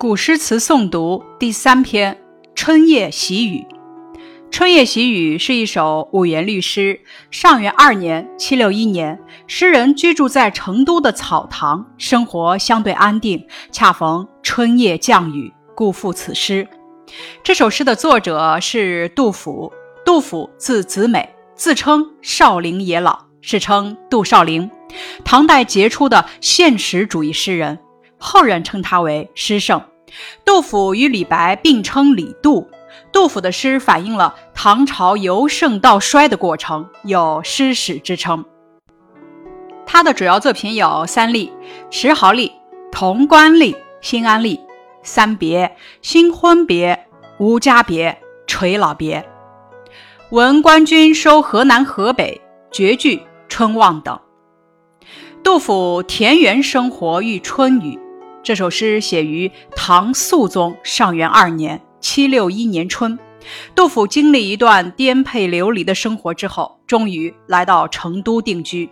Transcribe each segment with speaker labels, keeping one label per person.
Speaker 1: 古诗词诵读第三篇《春夜喜雨》。《春夜喜雨》是一首五言律诗。上元二年（七六一年），诗人居住在成都的草堂，生活相对安定，恰逢春夜降雨，故赋此诗。这首诗的作者是杜甫。杜甫字子美，自称少陵野老，世称杜少陵，唐代杰出的现实主义诗人。后人称他为诗圣。杜甫与李白并称李杜。杜甫的诗反映了唐朝由盛到衰的过程，有诗史之称。他的主要作品有三例：石壕吏、潼关吏、新安吏。三别：新婚别、无家别、垂老别。闻官军收河南河北，绝句、春望等。杜甫田园生活遇春雨。这首诗写于唐肃宗上元二年（七六一年）春。杜甫经历一段颠沛流离的生活之后，终于来到成都定居。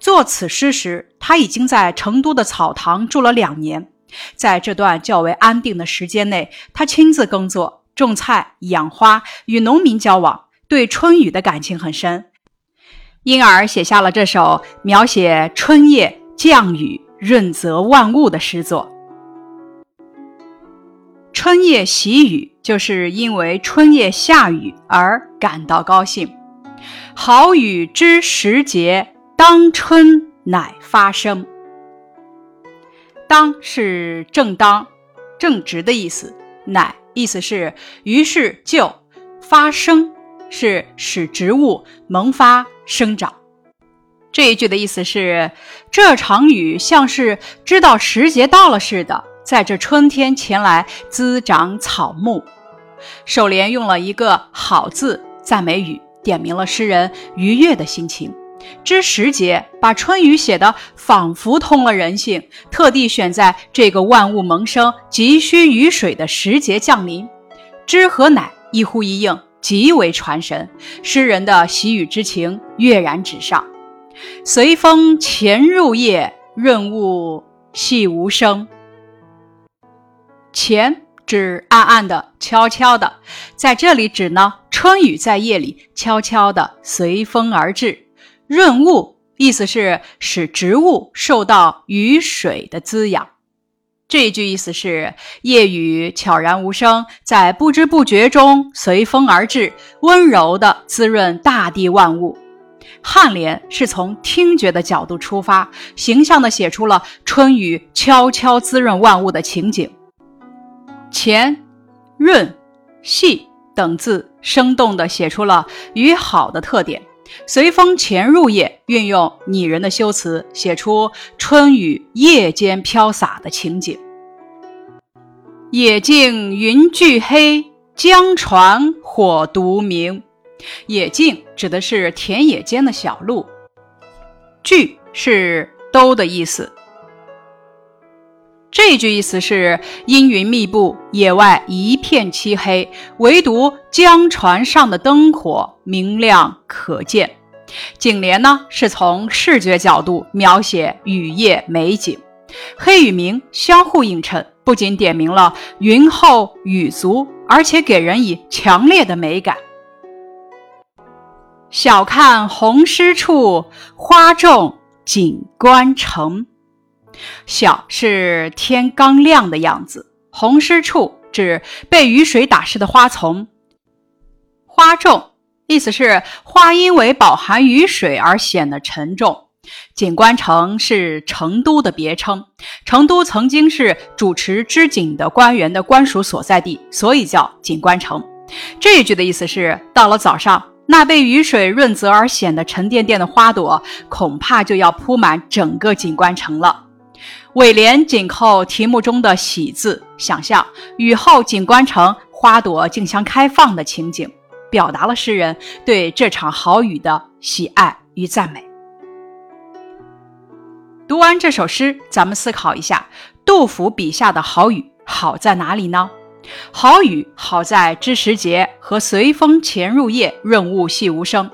Speaker 1: 作此诗时，他已经在成都的草堂住了两年。在这段较为安定的时间内，他亲自耕作、种菜、养花，与农民交往，对春雨的感情很深，因而写下了这首描写春夜降雨。润泽万物的诗作，春夜喜雨，就是因为春夜下雨而感到高兴。好雨知时节，当春乃发生。当是正当、正直的意思，乃意思是于是就发生，是使植物萌发生长。这一句的意思是，这场雨像是知道时节到了似的，在这春天前来滋长草木。首联用了一个“好”字，赞美雨，点明了诗人愉悦的心情。知时节，把春雨写得仿佛通了人性，特地选在这个万物萌生、急需雨水的时节降临。知和乃一呼一应，极为传神，诗人的喜雨之情跃然纸上。随风潜入夜，润物细无声。前指暗暗的、悄悄的，在这里指呢，春雨在夜里悄悄的随风而至。润物意思是使植物受到雨水的滋养。这一句意思是夜雨悄然无声，在不知不觉中随风而至，温柔的滋润大地万物。颔联是从听觉的角度出发，形象地写出了春雨悄悄滋润万物的情景。潜、润、细等字生动地写出了雨好的特点。随风潜入夜，运用拟人的修辞，写出春雨夜间飘洒的情景。野径云俱黑，江船火独明。野径指的是田野间的小路，聚是都的意思。这句意思是阴云密布，野外一片漆黑，唯独江船上的灯火明亮可见。颈联呢是从视觉角度描写雨夜美景，黑与明相互映衬，不仅点明了云厚雨足，而且给人以强烈的美感。晓看红湿处，花重锦官城。晓是天刚亮的样子，红湿处指被雨水打湿的花丛。花重意思是花因为饱含雨水而显得沉重。锦官城是成都的别称，成都曾经是主持织锦的官员的官署所在地，所以叫锦官城。这一句的意思是，到了早上。那被雨水润泽而显得沉甸甸的花朵，恐怕就要铺满整个锦官城了。尾联紧扣题目中的“喜”字，想象雨后景观城花朵竞相开放的情景，表达了诗人对这场好雨的喜爱与赞美。读完这首诗，咱们思考一下，杜甫笔下的好雨好在哪里呢？好雨好在知时节和随风潜入夜，润物细无声。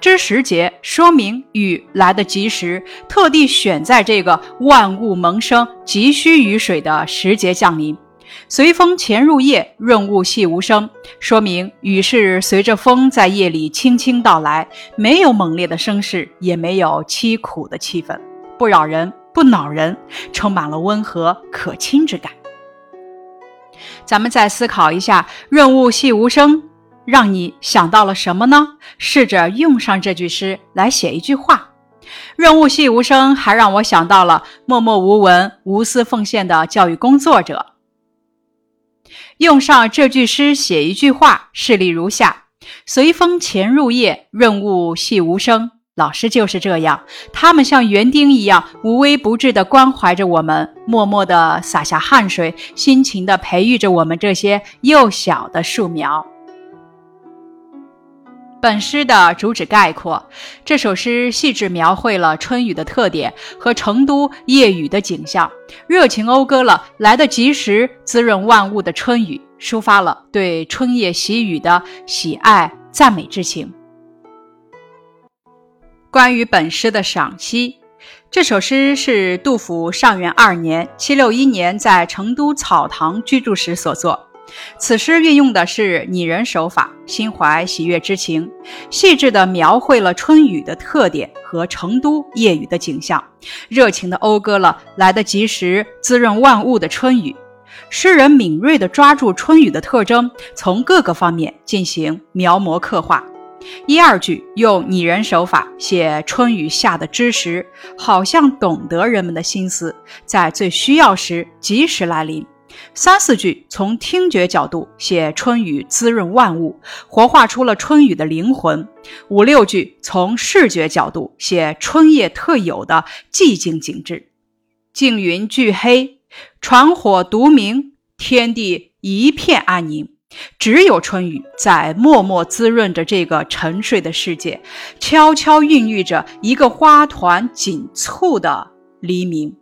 Speaker 1: 知时节说明雨来得及时，特地选在这个万物萌生、急需雨水的时节降临。随风潜入夜，润物细无声，说明雨是随着风在夜里轻轻到来，没有猛烈的声势，也没有凄苦的气氛，不扰人，不恼人，充满了温和可亲之感。咱们再思考一下，“润物细无声”让你想到了什么呢？试着用上这句诗来写一句话。润物细无声，还让我想到了默默无闻、无私奉献的教育工作者。用上这句诗写一句话，事例如下：随风潜入夜，润物细无声。老师就是这样，他们像园丁一样，无微不至地关怀着我们，默默地洒下汗水，辛勤地培育着我们这些幼小的树苗。本诗的主旨概括：这首诗细致描绘了春雨的特点和成都夜雨的景象，热情讴歌了来得及时、滋润万物的春雨，抒发了对春夜喜雨的喜爱、赞美之情。关于本诗的赏析，这首诗是杜甫上元二年（七六一年）在成都草堂居住时所作。此诗运用的是拟人手法，心怀喜悦之情，细致地描绘了春雨的特点和成都夜雨的景象，热情地讴歌了来得及时、滋润万物的春雨。诗人敏锐地抓住春雨的特征，从各个方面进行描摹刻画。一二句用拟人手法写春雨下的之时，好像懂得人们的心思，在最需要时及时来临。三四句从听觉角度写春雨滋润万物，活化出了春雨的灵魂；五六句从视觉角度写春夜特有的寂静景致，静云俱黑，船火独明，天地一片安宁，只有春雨在默默滋润着这个沉睡的世界，悄悄孕育着一个花团锦簇的黎明。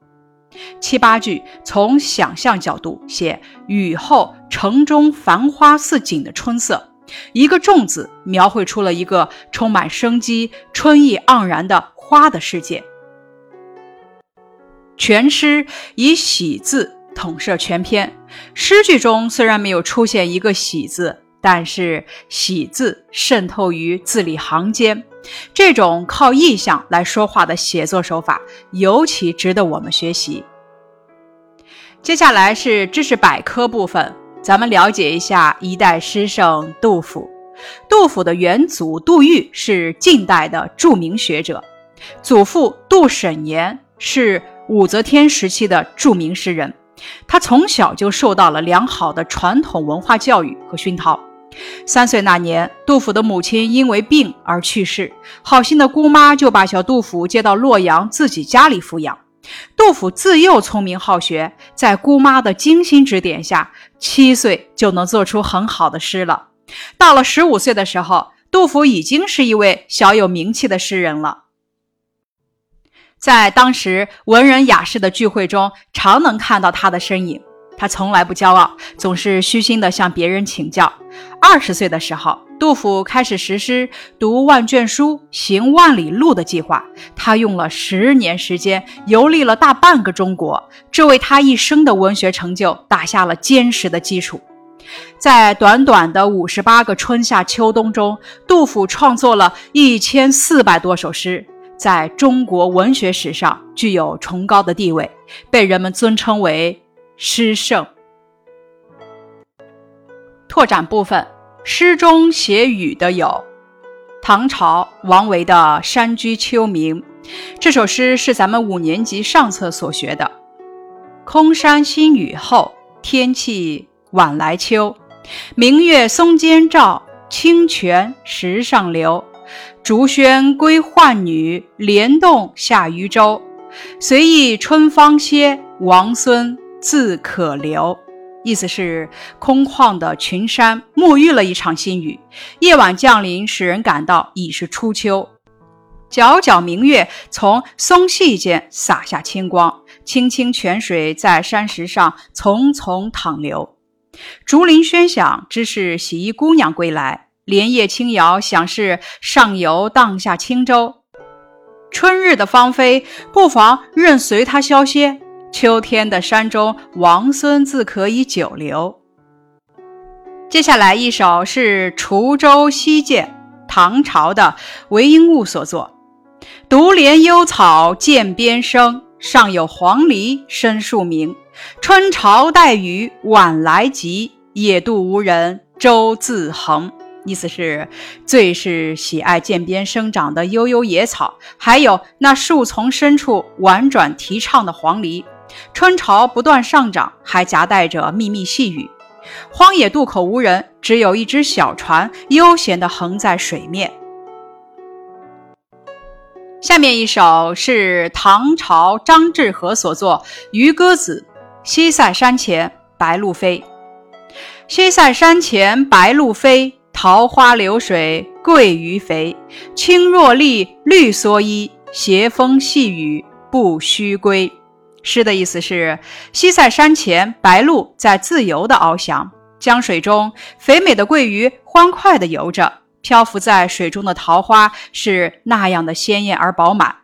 Speaker 1: 七八句从想象角度写雨后城中繁花似锦的春色，一个“种”字描绘出了一个充满生机、春意盎然的花的世界。全诗以“喜”字统摄全篇，诗句中虽然没有出现一个“喜”字，但是“喜”字渗透于字里行间。这种靠意象来说话的写作手法，尤其值得我们学习。接下来是知识百科部分，咱们了解一下一代诗圣杜甫。杜甫的元祖杜预是晋代的著名学者，祖父杜审言是武则天时期的著名诗人。他从小就受到了良好的传统文化教育和熏陶。三岁那年，杜甫的母亲因为病而去世，好心的姑妈就把小杜甫接到洛阳自己家里抚养。杜甫自幼聪明好学，在姑妈的精心指点下，七岁就能做出很好的诗了。到了十五岁的时候，杜甫已经是一位小有名气的诗人了。在当时文人雅士的聚会中，常能看到他的身影。他从来不骄傲，总是虚心地向别人请教。二十岁的时候，杜甫开始实施读万卷书、行万里路的计划。他用了十年时间，游历了大半个中国，这为他一生的文学成就打下了坚实的基础。在短短的五十八个春夏秋冬中，杜甫创作了一千四百多首诗，在中国文学史上具有崇高的地位，被人们尊称为。诗圣。拓展部分，诗中写雨的有唐朝王维的《山居秋暝》，这首诗是咱们五年级上册所学的。空山新雨后，天气晚来秋。明月松间照，清泉石上流。竹喧归浣女，莲动下渔舟。随意春芳歇，王孙。自可留，意思是空旷的群山沐浴了一场新雨，夜晚降临，使人感到已是初秋。皎皎明月从松隙间洒下清光，清清泉水在山石上淙淙淌流。竹林喧响，知是洗衣姑娘归来；莲叶轻摇，想是上游荡下轻舟。春日的芳菲，不妨任随它消歇。秋天的山中，王孙自可以久留。接下来一首是《滁州西涧》，唐朝的韦应物所作。独怜幽草涧边生，上有黄鹂深树鸣。春潮带雨晚来急，野渡无人舟自横。意思是，最是喜爱涧边生长的悠悠野草，还有那树丛深处婉转啼唱的黄鹂。春潮不断上涨，还夹带着密密细雨。荒野渡口无人，只有一只小船悠闲地横在水面。下面一首是唐朝张志和所作《渔歌子》：西塞山前白鹭飞，西塞山前白鹭飞，桃花流水鳜鱼肥。青箬笠，绿蓑衣，斜风细雨不须归。诗的意思是：西塞山前，白鹭在自由地翱翔，江水中肥美的鳜鱼欢快地游着，漂浮在水中的桃花是那样的鲜艳而饱满。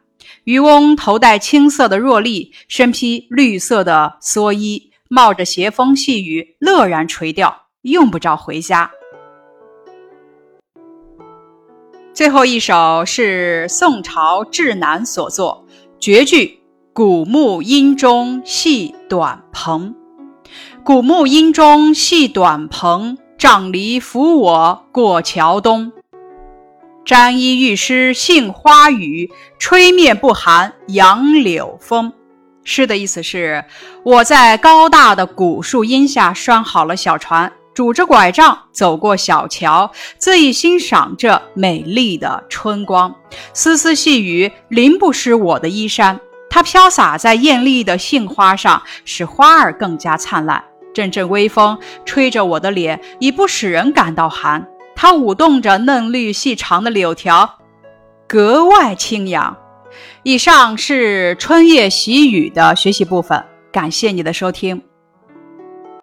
Speaker 1: 渔翁头戴青色的箬笠，身披绿色的蓑衣，冒着斜风细雨，乐然垂钓，用不着回家。最后一首是宋朝智南所作绝句。古木阴中系短篷，古木阴中系短篷，杖藜扶我过桥东。沾衣欲湿杏花雨，吹面不寒杨柳风。诗的意思是：我在高大的古树荫下拴好了小船，拄着拐杖走过小桥，恣意欣赏着美丽的春光。丝丝细雨淋不湿我的衣衫。它飘洒在艳丽的杏花上，使花儿更加灿烂。阵阵微风吹着我的脸，已不使人感到寒。它舞动着嫩绿细长的柳条，格外清扬。以上是《春夜喜雨》的学习部分，感谢你的收听。